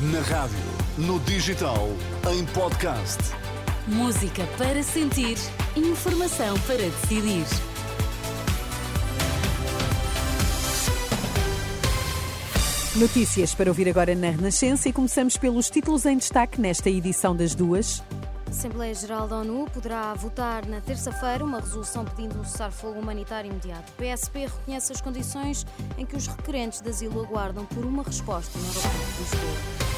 Na rádio, no digital, em podcast. Música para sentir, informação para decidir. Notícias para ouvir agora na Renascença e começamos pelos títulos em destaque nesta edição das duas. A Assembleia Geral da ONU poderá votar na terça-feira uma resolução pedindo um cessar-fogo humanitário imediato. O PSP reconhece as condições em que os requerentes de asilo aguardam por uma resposta de Lisboa.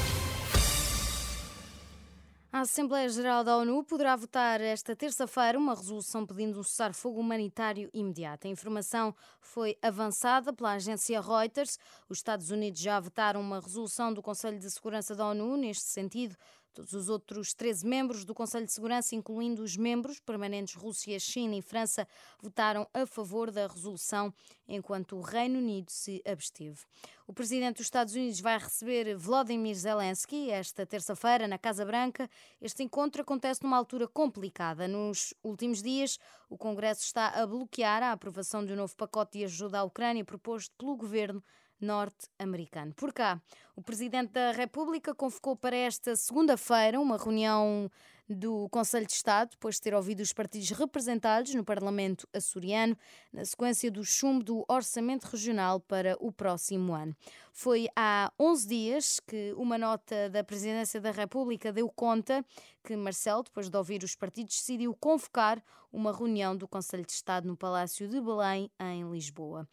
A Assembleia Geral da ONU poderá votar esta terça-feira uma resolução pedindo um cessar-fogo humanitário imediato. A informação foi avançada pela agência Reuters. Os Estados Unidos já votaram uma resolução do Conselho de Segurança da ONU neste sentido. Todos os outros 13 membros do Conselho de Segurança, incluindo os membros permanentes Rússia, China e França, votaram a favor da resolução, enquanto o Reino Unido se absteve. O presidente dos Estados Unidos vai receber Volodymyr Zelensky esta terça-feira na Casa Branca. Este encontro acontece numa altura complicada. Nos últimos dias, o Congresso está a bloquear a aprovação de um novo pacote de ajuda à Ucrânia proposto pelo governo norte-americano. Por cá, o Presidente da República convocou para esta segunda-feira uma reunião do Conselho de Estado, depois de ter ouvido os partidos representados no Parlamento açoriano, na sequência do chumbo do Orçamento Regional para o próximo ano. Foi há 11 dias que uma nota da Presidência da República deu conta que Marcelo, depois de ouvir os partidos, decidiu convocar uma reunião do Conselho de Estado no Palácio de Belém, em Lisboa.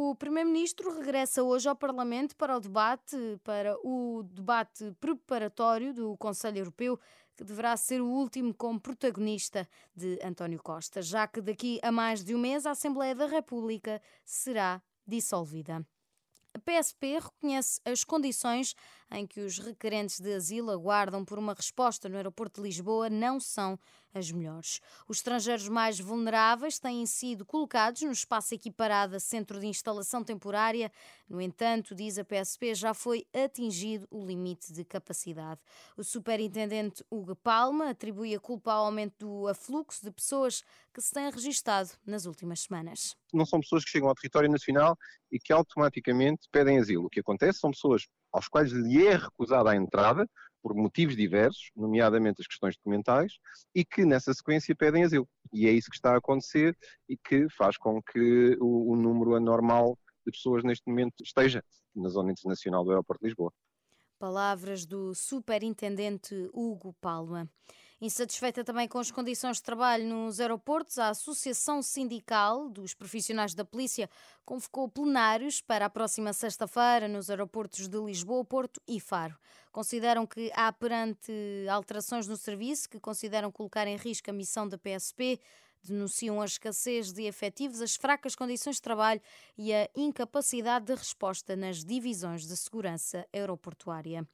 O Primeiro-Ministro regressa hoje ao Parlamento para o debate, para o debate preparatório do Conselho Europeu, que deverá ser o último como protagonista de António Costa, já que daqui a mais de um mês a Assembleia da República será dissolvida. A PSP reconhece as condições em que os requerentes de asilo aguardam por uma resposta no aeroporto de Lisboa não são as melhores. Os estrangeiros mais vulneráveis têm sido colocados no espaço equiparado a centro de instalação temporária. No entanto, diz a PSP, já foi atingido o limite de capacidade. O superintendente Hugo Palma atribui a culpa ao aumento do afluxo de pessoas que se têm registado nas últimas semanas. Não são pessoas que chegam ao território nacional e que automaticamente pedem asilo. O que acontece são pessoas aos quais lhe é recusada a entrada, por motivos diversos, nomeadamente as questões documentais, e que nessa sequência pedem asilo. E é isso que está a acontecer e que faz com que o, o número anormal de pessoas neste momento esteja na zona internacional do aeroporto de Lisboa. Palavras do superintendente Hugo Palma. Insatisfeita também com as condições de trabalho nos aeroportos, a Associação Sindical dos Profissionais da Polícia convocou plenários para a próxima sexta-feira nos aeroportos de Lisboa, Porto e Faro. Consideram que há perante alterações no serviço que consideram colocar em risco a missão da PSP, denunciam a escassez de efetivos, as fracas condições de trabalho e a incapacidade de resposta nas divisões de segurança aeroportuária.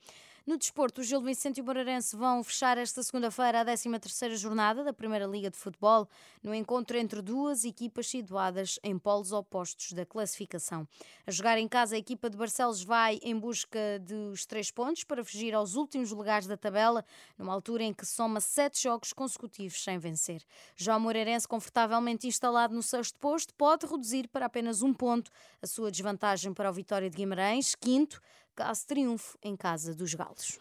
No desporto, o Gil Vicente e o Moreirense vão fechar esta segunda-feira a 13ª jornada da Primeira Liga de Futebol, no encontro entre duas equipas situadas em polos opostos da classificação. A jogar em casa, a equipa de Barcelos vai em busca dos três pontos para fugir aos últimos lugares da tabela, numa altura em que soma sete jogos consecutivos sem vencer. Já o Moreirense, confortavelmente instalado no sexto posto, pode reduzir para apenas um ponto a sua desvantagem para o Vitória de Guimarães, quinto, caso triunfo em casa dos Galos.